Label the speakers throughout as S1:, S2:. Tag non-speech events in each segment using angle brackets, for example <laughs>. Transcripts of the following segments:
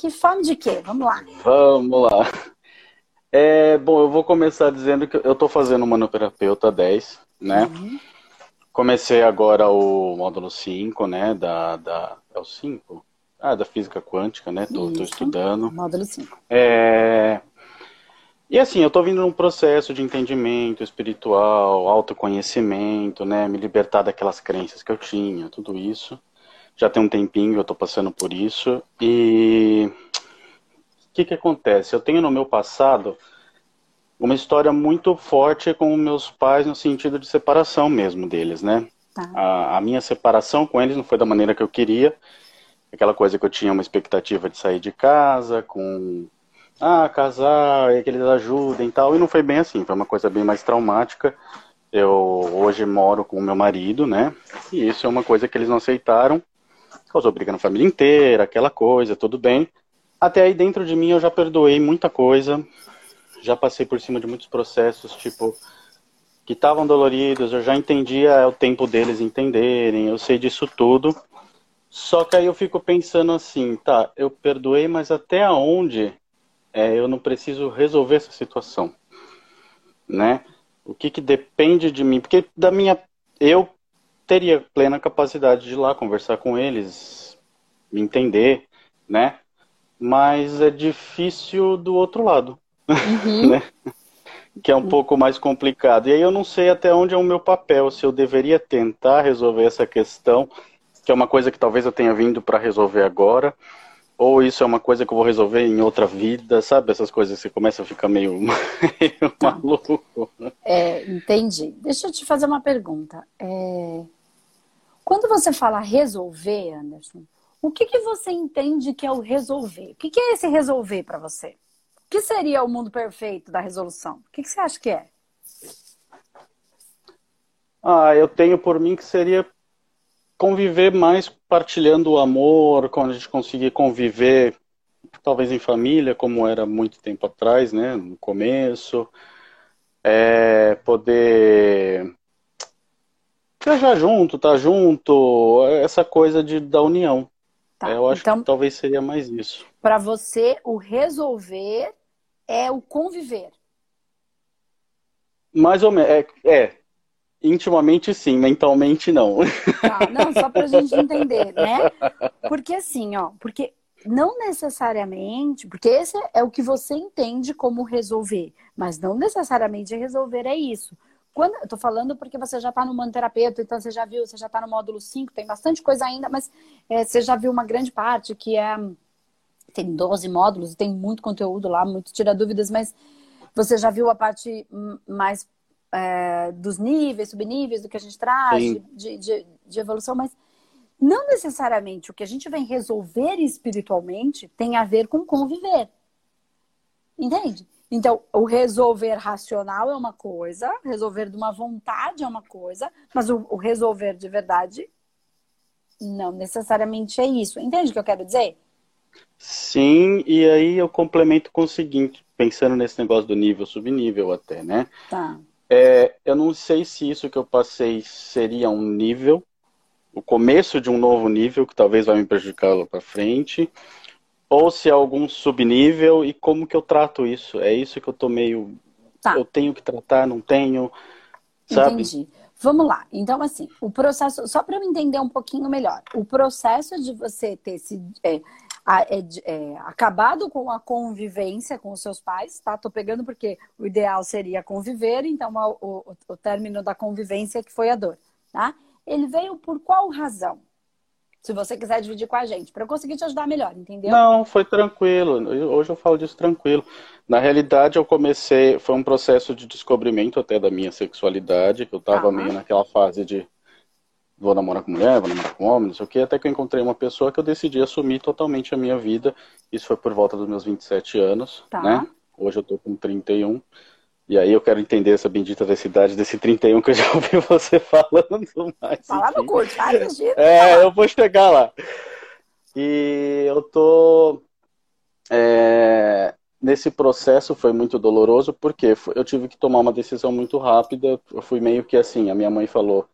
S1: que fome de quê? Vamos lá.
S2: Vamos lá. É, bom, eu vou começar dizendo que eu estou fazendo manoterapeuta 10, né? Uhum. Comecei agora o módulo 5, né? Da, da, é o 5? Ah, da física quântica, né? Tô, tô estudando.
S1: Módulo 5.
S2: É... E assim, eu tô vindo num processo de entendimento espiritual, autoconhecimento, né? Me libertar daquelas crenças que eu tinha, tudo isso. Já tem um tempinho eu tô passando por isso. E o que que acontece? Eu tenho no meu passado uma história muito forte com meus pais no sentido de separação mesmo deles, né? Tá. A, a minha separação com eles não foi da maneira que eu queria aquela coisa que eu tinha uma expectativa de sair de casa, com ah, casar, e que eles ajudem e tal, e não foi bem assim, foi uma coisa bem mais traumática. Eu hoje moro com o meu marido, né? E isso é uma coisa que eles não aceitaram. Causou briga na família inteira, aquela coisa, tudo bem. Até aí dentro de mim eu já perdoei muita coisa. Já passei por cima de muitos processos, tipo, que estavam doloridos, eu já entendia o tempo deles entenderem, eu sei disso tudo. Só que aí eu fico pensando assim, tá, eu perdoei, mas até onde é, eu não preciso resolver essa situação, né? O que, que depende de mim? Porque da minha, eu teria plena capacidade de ir lá conversar com eles, me entender, né? Mas é difícil do outro lado, uhum. <laughs> né? Que é um pouco mais complicado. E aí eu não sei até onde é o meu papel, se eu deveria tentar resolver essa questão que é uma coisa que talvez eu tenha vindo para resolver agora, ou isso é uma coisa que eu vou resolver em outra vida, sabe? Essas coisas que você começa a ficar meio, <laughs> meio tá. maluco.
S1: É, entendi. Deixa eu te fazer uma pergunta. É... Quando você fala resolver, Anderson, o que, que você entende que é o resolver? O que, que é esse resolver para você? O que seria o mundo perfeito da resolução? O que, que você acha que é?
S2: Ah, eu tenho por mim que seria conviver mais partilhando o amor, quando a gente conseguir conviver, talvez em família, como era muito tempo atrás, né, no começo, é, poder viajar junto, estar tá junto, essa coisa de, da união. Tá, eu acho então, que talvez seria mais isso.
S1: Para você, o resolver é o conviver.
S2: Mais ou menos, é, é Intimamente sim, mentalmente não.
S1: Tá, não, só pra gente entender, né? Porque assim, ó, porque não necessariamente, porque esse é o que você entende como resolver, mas não necessariamente resolver é isso. Quando, eu tô falando porque você já tá no manoterapeuta, então você já viu, você já tá no módulo 5, tem bastante coisa ainda, mas é, você já viu uma grande parte que é. Tem 12 módulos, tem muito conteúdo lá, muito tira dúvidas, mas você já viu a parte mais é, dos níveis, subníveis do que a gente traz, de, de, de, evolução, mas não necessariamente o que a gente vem resolver espiritualmente tem a ver com conviver. Entende? Então, o resolver racional é uma coisa, resolver de uma vontade é uma coisa, mas o, o resolver de verdade não necessariamente é isso. Entende o que eu quero dizer?
S2: Sim, e aí eu complemento com o seguinte, pensando nesse negócio do nível subnível até, né?
S1: Tá.
S2: É, eu não sei se isso que eu passei seria um nível, o começo de um novo nível que talvez vai me prejudicar lá para frente, ou se é algum subnível e como que eu trato isso. É isso que eu tô meio. Tá. Eu tenho que tratar, não tenho. Sabe?
S1: Entendi. Vamos lá. Então, assim, o processo, só para eu entender um pouquinho melhor, o processo de você ter esse, é, é, é, acabado com a convivência com os seus pais, tá? Tô pegando porque o ideal seria conviver, então o, o, o término da convivência que foi a dor, tá? Ele veio por qual razão? Se você quiser dividir com a gente, para eu conseguir te ajudar melhor, entendeu?
S2: Não, foi tranquilo. Hoje eu falo disso tranquilo. Na realidade, eu comecei, foi um processo de descobrimento até da minha sexualidade, que eu estava ah. meio naquela fase de vou namorar com mulher, vou namorar com homem, não sei o que, até que eu encontrei uma pessoa que eu decidi assumir totalmente a minha vida. Isso foi por volta dos meus 27 anos, tá. né? Hoje eu tô com 31. E aí eu quero entender essa bendita idade desse 31 que eu já <laughs> ouvi você falando mais.
S1: Fala no curso, fala
S2: É, eu vou chegar lá. E eu tô... É, nesse processo foi muito doloroso, porque eu tive que tomar uma decisão muito rápida. Eu fui meio que assim, a minha mãe falou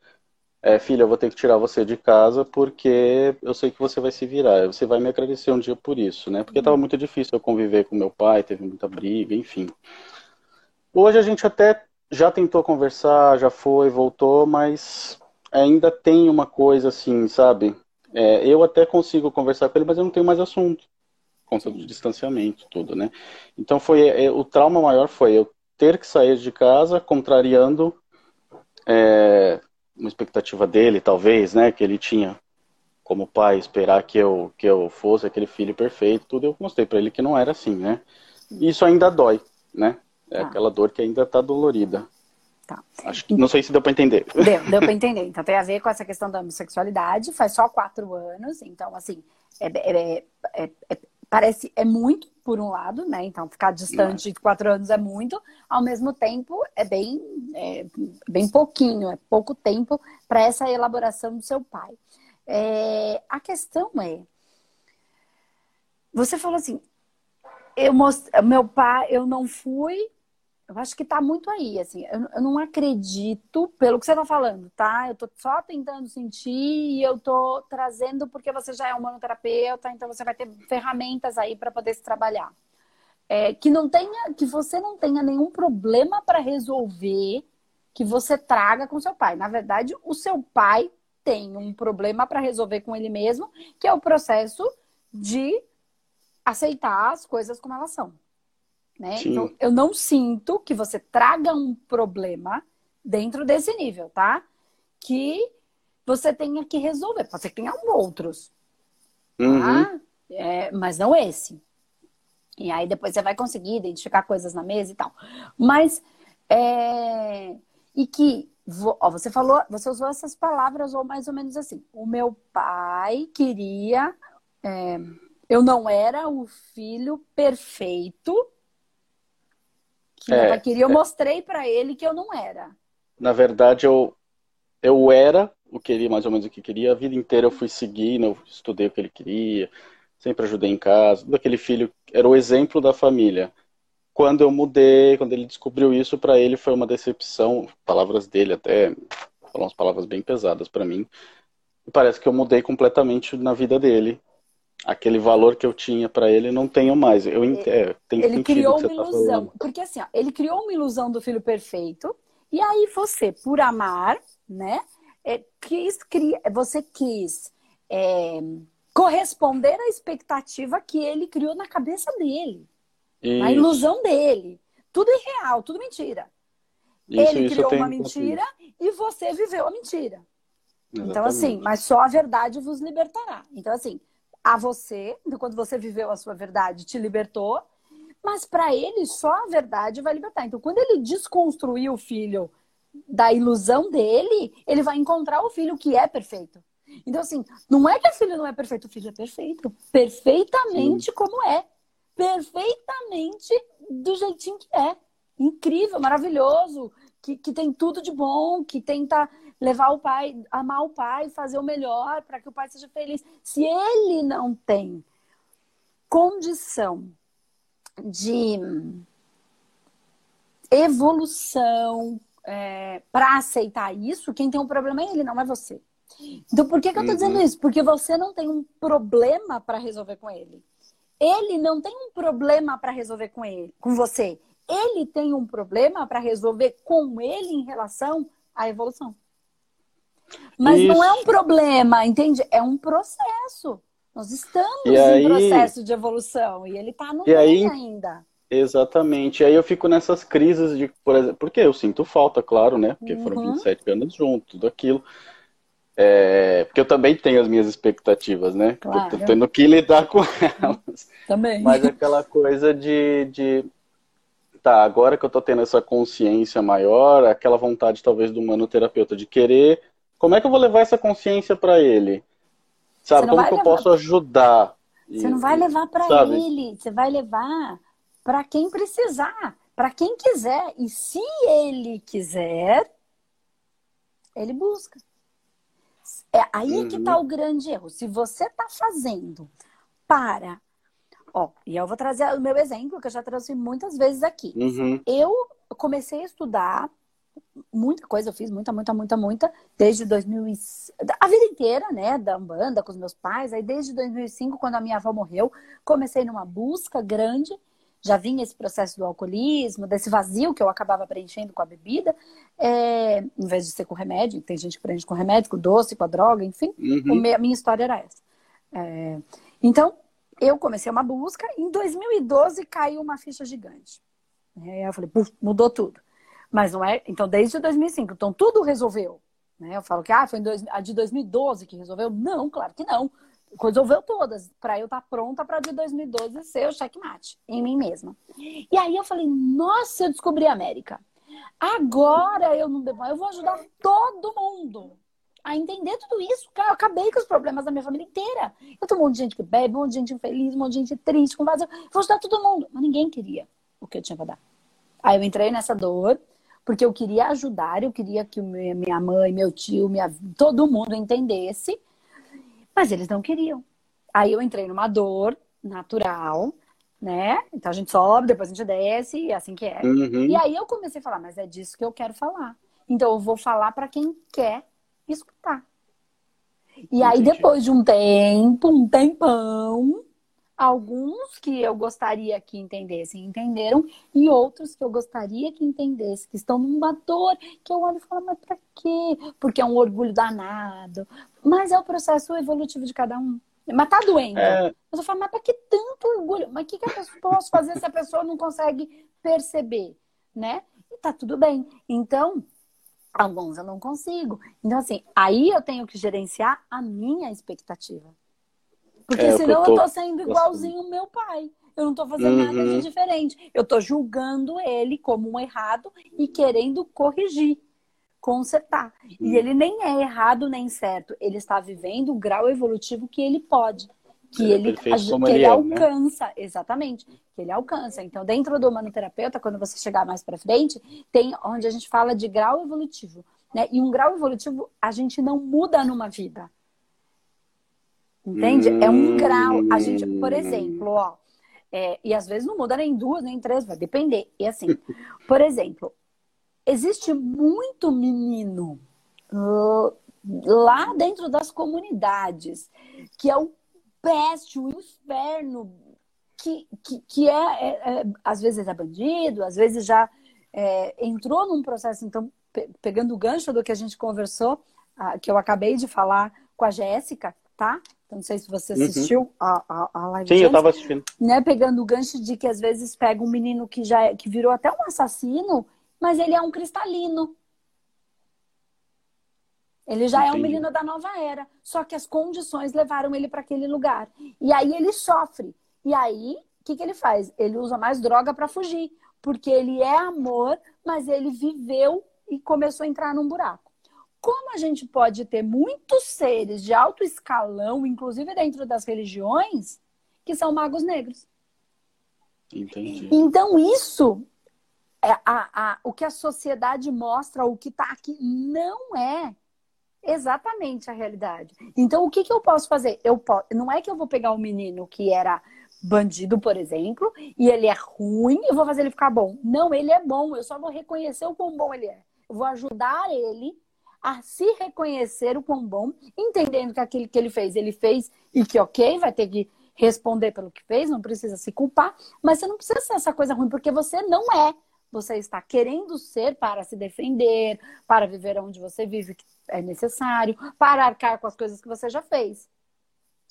S2: é, filha, eu vou ter que tirar você de casa porque eu sei que você vai se virar. Você vai me agradecer um dia por isso, né? Porque estava uhum. muito difícil eu conviver com meu pai, teve muita briga, enfim. Hoje a gente até já tentou conversar, já foi, voltou, mas ainda tem uma coisa assim, sabe? É, eu até consigo conversar com ele, mas eu não tenho mais assunto. Conta do distanciamento, tudo, né? Então foi é, o trauma maior foi eu ter que sair de casa, contrariando é, uma expectativa dele, talvez, né, que ele tinha como pai esperar que eu que eu fosse aquele filho perfeito, tudo eu mostrei para ele que não era assim, né? Isso ainda dói, né? É tá. aquela dor que ainda tá dolorida. Tá. Acho que não sei se deu para entender.
S1: Deu, deu para entender. Então tem a ver com essa questão da homossexualidade. Faz só quatro anos, então assim é, é, é, é parece é muito por um lado, né? Então ficar distante de quatro anos é muito, ao mesmo tempo é bem é, bem pouquinho, é pouco tempo para essa elaboração do seu pai. É, a questão é, você falou assim, eu most... meu pai, eu não fui eu acho que tá muito aí, assim. Eu, eu não acredito, pelo que você tá falando, tá? Eu tô só tentando sentir e eu tô trazendo porque você já é um manoterapeuta, então você vai ter ferramentas aí para poder se trabalhar. É, que não tenha, que você não tenha nenhum problema para resolver que você traga com seu pai. Na verdade, o seu pai tem um problema para resolver com ele mesmo, que é o processo de aceitar as coisas como elas são. Né? Então, eu não sinto que você traga um problema dentro desse nível, tá? Que você tenha que resolver. Pode ser que tenha outros, tá? uhum. É, mas não esse. E aí depois você vai conseguir identificar coisas na mesa e tal. Mas, é... e que, ó, você falou, você usou essas palavras ou mais ou menos assim. O meu pai queria, é... eu não era o filho perfeito que é, queria, eu é. mostrei para ele que eu não era.
S2: Na verdade, eu, eu era o que ele mais ou menos o que queria. A vida inteira eu fui seguindo, eu estudei o que ele queria, sempre ajudei em casa. Daquele filho era o exemplo da família. Quando eu mudei, quando ele descobriu isso, para ele foi uma decepção. Palavras dele até, falou umas palavras bem pesadas para mim. E parece que eu mudei completamente na vida dele aquele valor que eu tinha para ele não tenho mais. Eu é, tem
S1: ele criou uma tá ilusão, porque assim, ó, ele criou uma ilusão do filho perfeito e aí você, por amar, né, é, quis você quis é, corresponder à expectativa que ele criou na cabeça dele, Isso. na ilusão dele. Tudo irreal, tudo mentira. Isso, ele criou uma mentira e você viveu a mentira. Exatamente. Então, assim, mas só a verdade vos libertará. Então, assim, a você, quando você viveu a sua verdade, te libertou, mas para ele só a verdade vai libertar. Então, quando ele desconstruir o filho da ilusão dele, ele vai encontrar o filho que é perfeito. Então, assim, não é que o filho não é perfeito, o filho é perfeito. Perfeitamente Sim. como é. Perfeitamente do jeitinho que é. Incrível, maravilhoso, que, que tem tudo de bom, que tenta levar o pai, amar o pai, fazer o melhor para que o pai seja feliz. Se ele não tem condição de evolução é, para aceitar isso, quem tem um problema é ele, não é você. Então, por que, que eu estou uhum. dizendo isso? Porque você não tem um problema para resolver com ele. Ele não tem um problema para resolver com ele, com você. Ele tem um problema para resolver com ele em relação à evolução. Mas Isso. não é um problema, entende? É um processo. Nós estamos e em aí... processo de evolução e ele está no meio aí... ainda.
S2: Exatamente. E aí eu fico nessas crises de, por exemplo, porque eu sinto falta, claro, né? Porque uhum. foram 27 anos juntos, tudo aquilo. É, porque eu também tenho as minhas expectativas, né? Claro. Tô tendo que lidar com <laughs> elas.
S1: Também.
S2: Mas aquela coisa de, de. Tá, agora que eu tô tendo essa consciência maior, aquela vontade talvez do manoterapeuta de querer como é que eu vou levar essa consciência para ele? Sabe, como que eu posso ajudar?
S1: Você não vai levar para ele, você vai levar para quem precisar, para quem quiser. E se ele quiser, ele busca. É aí uhum. que está o grande erro. Se você está fazendo para. Ó, e eu vou trazer o meu exemplo, que eu já trouxe muitas vezes aqui. Uhum. Eu comecei a estudar muita coisa eu fiz, muita, muita, muita, muita, desde 2000 a vida inteira, né, da banda com os meus pais. Aí desde 2005, quando a minha avó morreu, comecei numa busca grande. Já vinha esse processo do alcoolismo, desse vazio que eu acabava preenchendo com a bebida, é, em vez de ser com remédio. Tem gente que preenche com remédio, com doce, com a droga, enfim. Uhum. a minha história era essa. É, então, eu comecei uma busca. Em 2012 caiu uma ficha gigante. Aí eu falei, mudou tudo. Mas não é. Então, desde 2005. Então, tudo resolveu. Né? Eu falo que ah, foi dois, a de 2012 que resolveu. Não, claro que não. Resolveu todas, para eu estar tá pronta para de 2012 ser o checkmate em mim mesma. E aí eu falei, nossa, eu descobri a América. Agora eu não devo, eu vou ajudar todo mundo a entender tudo isso. Eu acabei com os problemas da minha família inteira. Eu tenho um monte de gente que bebe, um monte de gente infeliz, um monte de gente triste, com vazio. Vou ajudar todo mundo. Mas ninguém queria o que eu tinha para dar. Aí eu entrei nessa dor, porque eu queria ajudar, eu queria que minha mãe, meu tio, minha, todo mundo entendesse, mas eles não queriam. Aí eu entrei numa dor natural, né? Então a gente sobe, depois a gente desce, e é assim que é. Uhum. E aí eu comecei a falar, mas é disso que eu quero falar. Então eu vou falar para quem quer escutar. E aí, depois de um tempo, um tempão, Alguns que eu gostaria que entendessem, entenderam, e outros que eu gostaria que entendessem, que estão numa dor, que eu olho e falo, mas pra quê? Porque é um orgulho danado. Mas é o processo evolutivo de cada um. Mas tá doendo. É... Mas eu falo, mas pra que tanto orgulho? Mas o que, que eu posso fazer se a pessoa não consegue perceber? Né? E tá tudo bem. Então, alguns eu não consigo. Então, assim, aí eu tenho que gerenciar a minha expectativa. Porque é, senão eu, tô... eu tô sendo igualzinho o meu pai. Eu não tô fazendo uhum. nada de diferente. Eu tô julgando ele como um errado e querendo corrigir, consertar. Uhum. E ele nem é errado nem certo. Ele está vivendo o grau evolutivo que ele pode. Que é, ele, que ele né? alcança, né? exatamente, que ele alcança. Então, dentro do manoterapeuta, quando você chegar mais para frente, tem onde a gente fala de grau evolutivo. Né? E um grau evolutivo a gente não muda numa vida. Entende? Hum... É um grau. A gente, por exemplo, ó, é, e às vezes não muda nem duas, nem três, vai depender. E assim, por exemplo, existe muito menino lá dentro das comunidades que é o peste, o inferno, que, que, que é, é, é às vezes é bandido, às vezes já é, entrou num processo, então, pe pegando o gancho do que a gente conversou, ah, que eu acabei de falar com a Jéssica, tá? Então, não sei se você uhum. assistiu uhum. a, a, a live.
S2: Sim, eu estava assistindo.
S1: Né, pegando o gancho de que às vezes pega um menino que já é, que virou até um assassino, mas ele é um cristalino. Ele já Entendi. é um menino da nova era. Só que as condições levaram ele para aquele lugar. E aí ele sofre. E aí, o que, que ele faz? Ele usa mais droga para fugir. Porque ele é amor, mas ele viveu e começou a entrar num buraco como a gente pode ter muitos seres de alto escalão, inclusive dentro das religiões, que são magos negros.
S2: Entendi.
S1: Então, isso é a, a, o que a sociedade mostra, o que está aqui, não é exatamente a realidade. Então, o que, que eu posso fazer? Eu posso, não é que eu vou pegar um menino que era bandido, por exemplo, e ele é ruim e vou fazer ele ficar bom. Não, ele é bom, eu só vou reconhecer o quão bom ele é. Eu vou ajudar ele a se reconhecer o quão bom, entendendo que aquilo que ele fez, ele fez e que ok, vai ter que responder pelo que fez, não precisa se culpar, mas você não precisa ser essa coisa ruim, porque você não é. Você está querendo ser para se defender, para viver onde você vive, que é necessário, para arcar com as coisas que você já fez.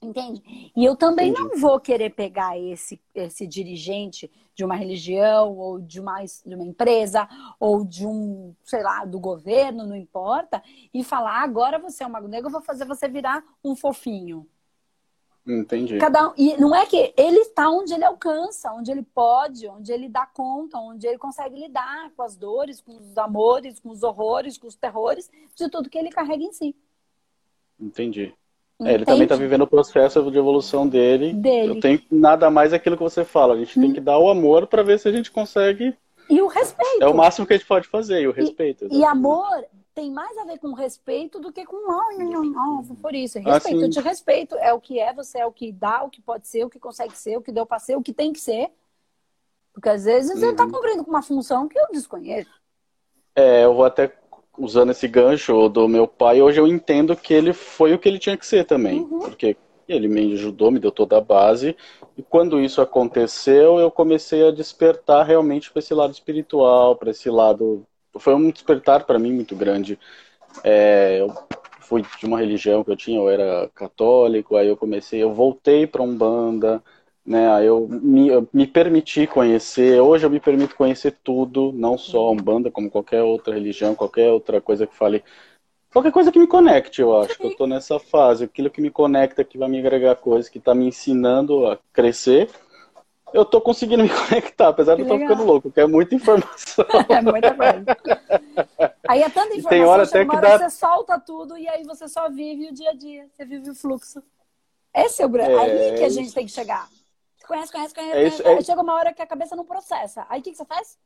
S1: Entende? E eu também Entendi. não vou querer pegar esse, esse dirigente de uma religião, ou de uma, de uma empresa, ou de um, sei lá, do governo, não importa, e falar, agora você é um mago negro, eu vou fazer você virar um fofinho.
S2: Entendi.
S1: Cada, e não é que ele está onde ele alcança, onde ele pode, onde ele dá conta, onde ele consegue lidar com as dores, com os amores, com os horrores, com os terrores, de tudo que ele carrega em si.
S2: Entendi. É, ele também está vivendo o processo de evolução dele. dele. Eu tenho nada mais aquilo que você fala. A gente hum. tem que dar o amor para ver se a gente consegue.
S1: E o respeito.
S2: É o máximo que a gente pode fazer, e o respeito.
S1: E, e amor tem mais a ver com respeito do que com oh, não, não, não, por isso. Respeito, assim, eu te respeito. É o que é, você é o que dá, o que pode ser, o que consegue ser, o que deu para ser, o que tem que ser. Porque às vezes uhum. você está cumprindo com uma função que eu desconheço.
S2: É, eu vou até usando esse gancho do meu pai, hoje eu entendo que ele foi o que ele tinha que ser também. Uhum. Porque ele me ajudou, me deu toda a base. E quando isso aconteceu, eu comecei a despertar realmente para esse lado espiritual, para esse lado. Foi um despertar para mim muito grande. É, eu fui de uma religião que eu tinha, eu era católico, aí eu comecei, eu voltei para Umbanda, né? Aí eu me, eu me permiti conhecer, hoje eu me permito conhecer tudo, não só a Umbanda, como qualquer outra religião, qualquer outra coisa que fale qualquer coisa que me conecte, eu acho. Que eu tô nessa fase. Aquilo que me conecta, que vai me agregar coisas, que tá me ensinando a crescer. Eu tô conseguindo me <laughs> conectar, apesar de eu estar ficando louco, porque é muita informação. <laughs>
S1: é muita coisa. Aí é tanta informação,
S2: tem hora até que dá...
S1: você solta tudo e aí você só vive o dia a dia, você vive o fluxo. Esse é o grande. É... Aí que a gente tem que chegar. Conhece, conhece, conhece. É isso, é... Aí chega uma hora que a cabeça não processa. Aí o que, que você faz?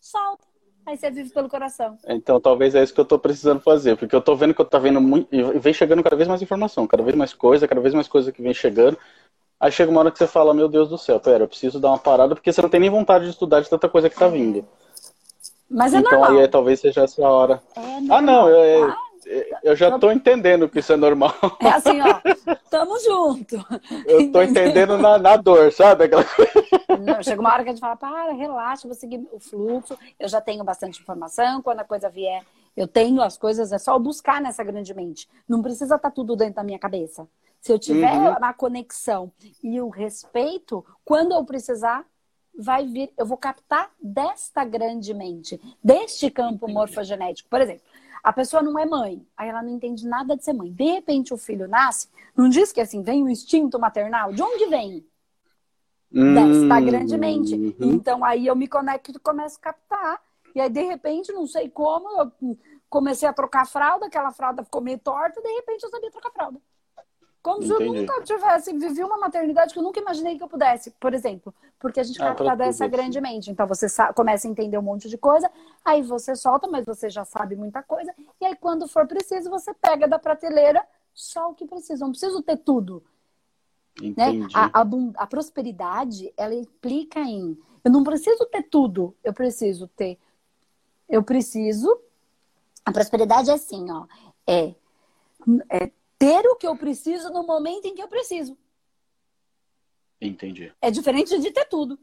S1: Solta. Aí você vive pelo coração.
S2: Então, talvez é isso que eu tô precisando fazer, porque eu tô vendo que eu tô vendo muito. E vem chegando cada vez mais informação, cada vez mais coisa, cada vez mais coisa que vem chegando. Aí chega uma hora que você fala, meu Deus do céu, pera, eu preciso dar uma parada, porque você não tem nem vontade de estudar de tanta coisa que tá vindo.
S1: Mas é
S2: então,
S1: normal.
S2: Então aí talvez seja essa hora.
S1: É
S2: ah, não, eu, eu já tô entendendo que isso é normal.
S1: É assim, ó, tamo junto. <laughs>
S2: Eu tô entendendo na, na dor, sabe? Aquela coisa.
S1: Não, chega uma hora que a gente fala, para, relaxa, vou seguir o fluxo, eu já tenho bastante informação, quando a coisa vier, eu tenho as coisas, é só buscar nessa grande mente. Não precisa estar tá tudo dentro da minha cabeça. Se eu tiver uhum. a conexão e o respeito, quando eu precisar, vai vir, eu vou captar desta grande mente, deste campo morfogenético. Por exemplo, a pessoa não é mãe, aí ela não entende nada de ser mãe. De repente o filho nasce, não diz que assim, vem o instinto maternal? De onde vem? Hum, Desta grandemente. Uhum. Então aí eu me conecto e começo a captar. E aí, de repente, não sei como, eu comecei a trocar fralda, aquela fralda ficou meio torta, de repente eu sabia trocar fralda. Como Entendi. se eu nunca tivesse vivido uma maternidade que eu nunca imaginei que eu pudesse, por exemplo. Porque a gente ah, capta dessa grandemente. Então você começa a entender um monte de coisa, aí você solta, mas você já sabe muita coisa. E aí, quando for preciso, você pega da prateleira só o que precisa. Não preciso ter tudo. Né? A, a, a prosperidade, ela implica em. Eu não preciso ter tudo, eu preciso ter. Eu preciso. A prosperidade é assim, ó. É, é ter o que eu preciso no momento em que eu preciso.
S2: Entendi.
S1: É diferente de ter tudo.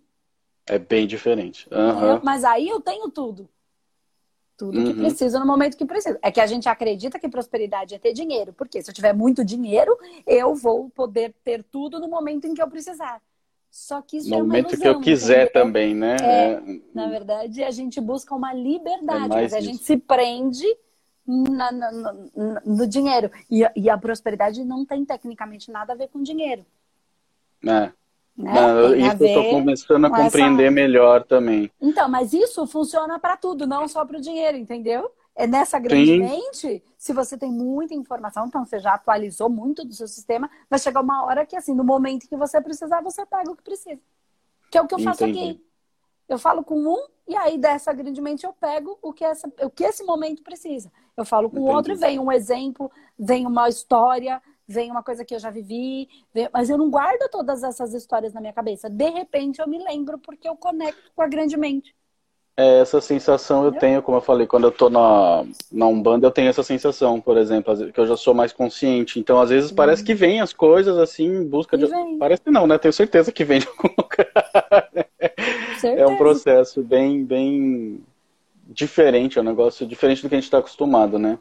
S2: É bem diferente. Uhum.
S1: Mas aí eu tenho tudo. Tudo uhum. que preciso no momento que preciso. É que a gente acredita que prosperidade é ter dinheiro. Porque se eu tiver muito dinheiro, eu vou poder ter tudo no momento em que eu precisar. Só que isso
S2: no
S1: é
S2: uma momento ilusão, que eu quiser entendeu? também, né?
S1: É, é, Na verdade, a gente busca uma liberdade, é mas a isso. gente se prende na, na, no, no dinheiro. E, e, a prosperidade não tem tecnicamente nada a ver com dinheiro.
S2: É. Né? Não, isso eu estou começando a compreender essa... melhor também.
S1: Então, mas isso funciona para tudo, não só para o dinheiro, entendeu? É nessa grande Sim. mente, se você tem muita informação, então você já atualizou muito do seu sistema, vai chegar uma hora que, assim, no momento que você precisar, você pega o que precisa. Que é o que eu faço Entendi. aqui. Eu falo com um e aí dessa grandemente eu pego o que, essa, o que esse momento precisa. Eu falo com o outro e vem um exemplo, vem uma história, vem uma coisa que eu já vivi, vem... mas eu não guardo todas essas histórias na minha cabeça. De repente eu me lembro porque eu conecto com a grande mente.
S2: É, essa sensação eu tenho, como eu falei, quando eu tô na, na Umbanda, eu tenho essa sensação, por exemplo, que eu já sou mais consciente. Então, às vezes, parece que vem as coisas assim, em busca de. Vem. Parece que não, né? Tenho certeza que vem de algum <laughs> lugar. Certeza. É um processo bem, bem diferente, é um negócio diferente do que a gente está acostumado, né?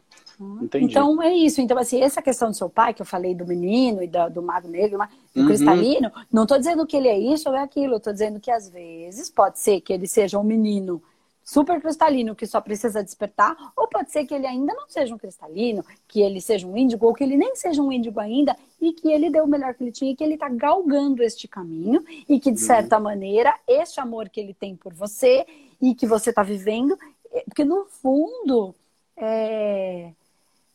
S1: Entendi. Então é isso. Então, assim, essa questão do seu pai, que eu falei do menino e do, do mago negro, do uhum. cristalino, não estou dizendo que ele é isso ou é aquilo, estou dizendo que às vezes pode ser que ele seja um menino super cristalino que só precisa despertar, ou pode ser que ele ainda não seja um cristalino, que ele seja um índigo, ou que ele nem seja um índigo ainda, e que ele deu o melhor que ele tinha, e que ele está galgando este caminho, e que, de uhum. certa uhum. maneira, este amor que ele tem por você e que você está vivendo, porque no fundo, é...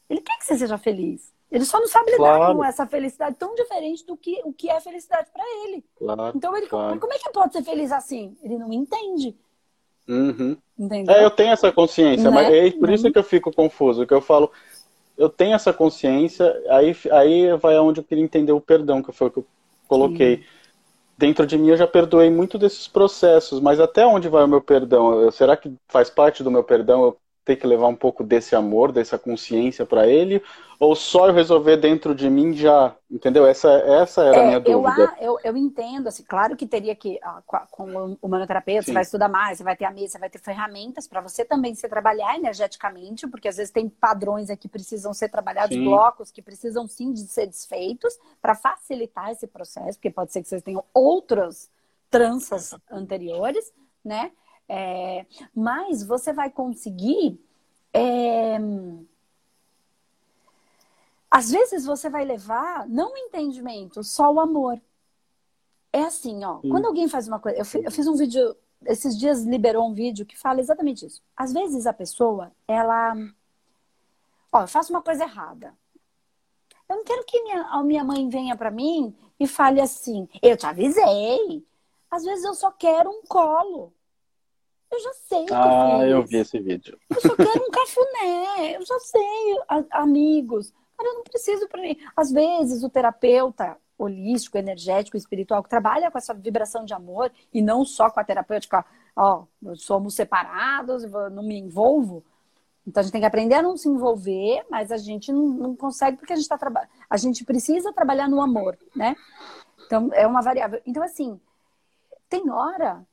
S1: ele quer que você seja feliz. Ele só não sabe lidar claro. com essa felicidade tão diferente do que o que é felicidade para ele.
S2: Claro,
S1: então ele,
S2: claro.
S1: como é que pode ser feliz assim? Ele não entende.
S2: Uhum. É, eu tenho essa consciência, né? mas é por isso uhum. que eu fico confuso, que eu falo, eu tenho essa consciência, aí, aí vai aonde eu queria entender o perdão, que foi o que eu coloquei. Sim. Dentro de mim eu já perdoei muito desses processos, mas até onde vai o meu perdão? Será que faz parte do meu perdão eu ter que levar um pouco desse amor, dessa consciência para ele? Ou só eu resolver dentro de mim já, entendeu? Essa, essa era é, a minha dúvida.
S1: Eu, eu, eu, entendo, assim, claro que teria que, com o humanoterapeuta, Sim. você vai estudar mais, você vai ter a mesa, você vai ter ferramentas para você também se trabalhar energeticamente, porque às vezes tem padrões aqui que precisam ser trabalhados, sim. blocos que precisam sim de ser desfeitos para facilitar esse processo, porque pode ser que vocês tenham outras tranças anteriores, né? É, mas você vai conseguir. É, às vezes você vai levar não o entendimento, só o amor. É assim, ó. Sim. Quando alguém faz uma coisa. Eu fiz, eu fiz um vídeo. Esses dias liberou um vídeo que fala exatamente isso. Às vezes a pessoa, ela. Ó, eu faço uma coisa errada. Eu não quero que minha, a minha mãe venha para mim e fale assim: eu te avisei. Às vezes eu só quero um colo. Eu já sei.
S2: Ah, eu, eu vi esse vídeo.
S1: Eu só quero um cafuné. Eu já sei, a, amigos. Cara, eu não preciso para mim. Às vezes o terapeuta holístico, energético, espiritual que trabalha com essa vibração de amor e não só com a terapêutica, ó, somos separados, não me envolvo. Então a gente tem que aprender a não se envolver, mas a gente não, não consegue porque a gente está trabalhando. A gente precisa trabalhar no amor, né? Então é uma variável. Então assim, tem hora,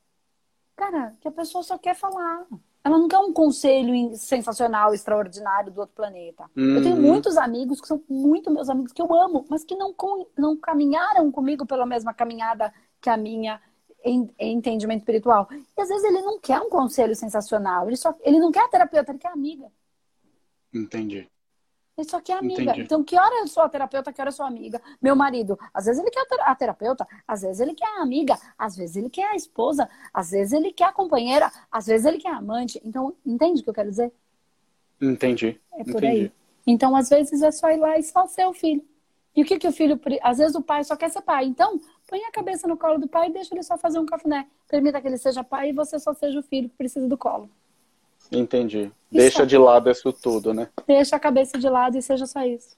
S1: cara, que a pessoa só quer falar. Ela não quer um conselho sensacional, extraordinário do outro planeta. Uhum. Eu tenho uhum. muitos amigos que são muito meus amigos que eu amo, mas que não, não caminharam comigo pela mesma caminhada que a minha em, em entendimento espiritual. E às vezes ele não quer um conselho sensacional, ele, só, ele não quer a terapeuta, ele quer a amiga.
S2: Entendi.
S1: Ele só quer amiga. Entendi. Então, que hora eu sou a terapeuta, que hora eu sou a amiga? Meu marido, às vezes ele quer a terapeuta, às vezes ele quer a amiga, às vezes ele quer a esposa, às vezes ele quer a companheira, às vezes ele quer a amante. Então, entende o que eu quero dizer?
S2: Entendi.
S1: É por
S2: Entendi.
S1: aí. Então, às vezes é só ir lá e só ser o filho. E o que, que o filho. Às vezes o pai só quer ser pai. Então, põe a cabeça no colo do pai e deixa ele só fazer um cafuné. Permita que ele seja pai e você só seja o filho que precisa do colo.
S2: Entendi. Deixa de lado isso tudo, né?
S1: Deixa a cabeça de lado e seja só isso.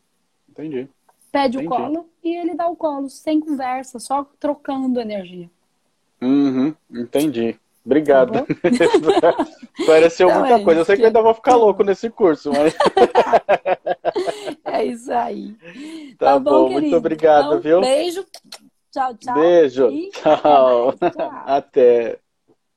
S2: Entendi.
S1: Pede
S2: Entendi.
S1: o colo e ele dá o colo, sem conversa, só trocando energia.
S2: Uhum, entendi. Obrigado. Tá Esclareceu <laughs> então muita é coisa. Eu sei que eu ainda vou ficar louco nesse curso, mas. <laughs>
S1: é isso aí.
S2: Tá, tá bom, bom muito obrigado, então, viu?
S1: Beijo. Tchau, tchau.
S2: Beijo. tchau. tchau. Até. <laughs>